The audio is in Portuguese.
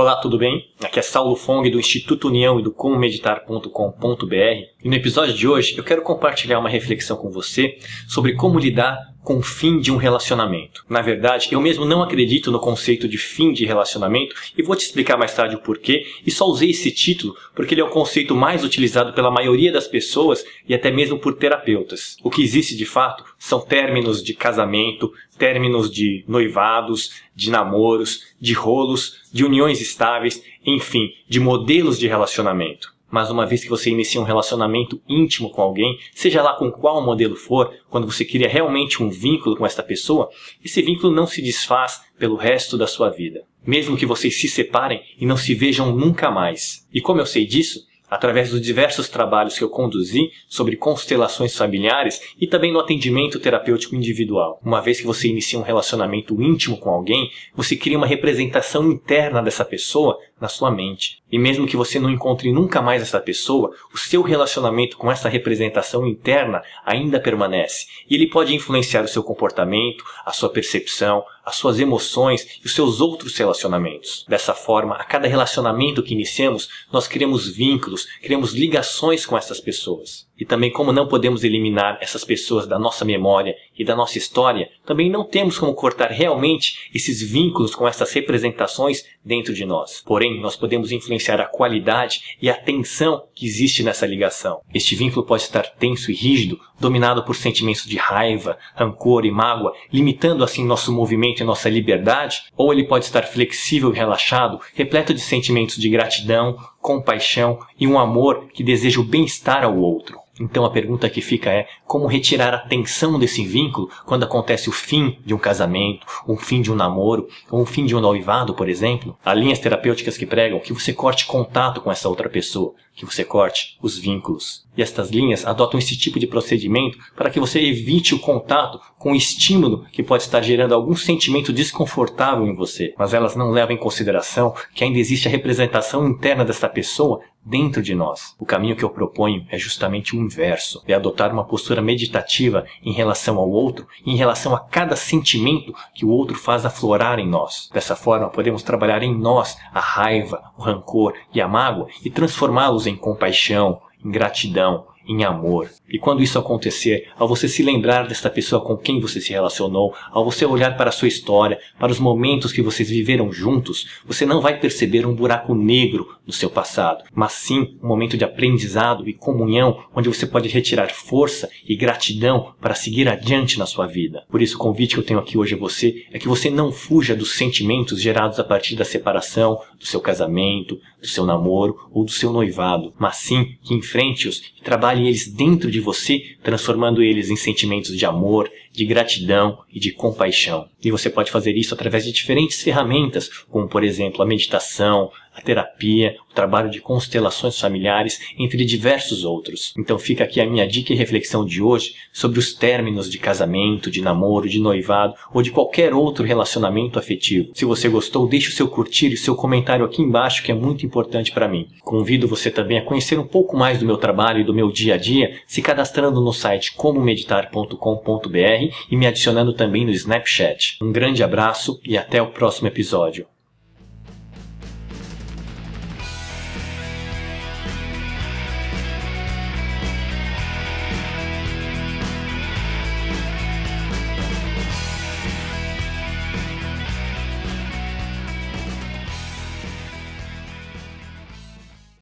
Olá, tudo bem? Aqui é Saulo Fong do Instituto União e do comomeditar.com.br e no episódio de hoje eu quero compartilhar uma reflexão com você sobre como lidar com o fim de um relacionamento. Na verdade, eu mesmo não acredito no conceito de fim de relacionamento e vou te explicar mais tarde o porquê, e só usei esse título porque ele é o conceito mais utilizado pela maioria das pessoas e até mesmo por terapeutas. O que existe de fato são términos de casamento, términos de noivados, de namoros, de rolos, de uniões estáveis, enfim, de modelos de relacionamento. Mas uma vez que você inicia um relacionamento íntimo com alguém, seja lá com qual modelo for, quando você cria realmente um vínculo com esta pessoa, esse vínculo não se desfaz pelo resto da sua vida. Mesmo que vocês se separem e não se vejam nunca mais. E como eu sei disso? Através dos diversos trabalhos que eu conduzi sobre constelações familiares e também no atendimento terapêutico individual. Uma vez que você inicia um relacionamento íntimo com alguém, você cria uma representação interna dessa pessoa na sua mente. E mesmo que você não encontre nunca mais essa pessoa, o seu relacionamento com essa representação interna ainda permanece. E ele pode influenciar o seu comportamento, a sua percepção, as suas emoções e os seus outros relacionamentos. Dessa forma, a cada relacionamento que iniciamos, nós criamos vínculos, criamos ligações com essas pessoas. E também, como não podemos eliminar essas pessoas da nossa memória e da nossa história, também não temos como cortar realmente esses vínculos com essas representações dentro de nós. Porém, nós podemos influenciar a qualidade e a tensão que existe nessa ligação. Este vínculo pode estar tenso e rígido, dominado por sentimentos de raiva, rancor e mágoa, limitando assim nosso movimento e nossa liberdade, ou ele pode estar flexível e relaxado, repleto de sentimentos de gratidão, compaixão e um amor que deseja o bem-estar ao outro. Então a pergunta que fica é como retirar a tensão desse vínculo quando acontece o fim de um casamento, o fim de um namoro, ou o fim de um noivado, por exemplo? Há linhas terapêuticas que pregam que você corte contato com essa outra pessoa, que você corte os vínculos. E estas linhas adotam esse tipo de procedimento para que você evite o contato com o estímulo que pode estar gerando algum sentimento desconfortável em você, mas elas não levam em consideração que ainda existe a representação interna desta pessoa dentro de nós. O caminho que eu proponho é justamente o inverso, é adotar uma postura meditativa em relação ao outro, em relação a cada sentimento que o outro faz aflorar em nós. Dessa forma, podemos trabalhar em nós a raiva, o rancor e a mágoa e transformá-los em compaixão, em gratidão, em amor. E quando isso acontecer, ao você se lembrar desta pessoa com quem você se relacionou, ao você olhar para a sua história, para os momentos que vocês viveram juntos, você não vai perceber um buraco negro no seu passado, mas sim um momento de aprendizado e comunhão onde você pode retirar força e gratidão para seguir adiante na sua vida. Por isso, o convite que eu tenho aqui hoje a você é que você não fuja dos sentimentos gerados a partir da separação, do seu casamento, do seu namoro ou do seu noivado, mas sim que enfrente-os e trabalhe eles dentro de você, transformando eles em sentimentos de amor, de gratidão e de compaixão. E você pode fazer isso através de diferentes ferramentas, como por exemplo a meditação, a terapia, o trabalho de constelações familiares, entre diversos outros. Então fica aqui a minha dica e reflexão de hoje sobre os términos de casamento, de namoro, de noivado ou de qualquer outro relacionamento afetivo. Se você gostou, deixe o seu curtir e o seu comentário aqui embaixo que é muito importante para mim. Convido você também a conhecer um pouco mais do meu trabalho e do meu dia a dia, se cadastrando no site comomeditar.com.br e me adicionando também no Snapchat. Um grande abraço e até o próximo episódio.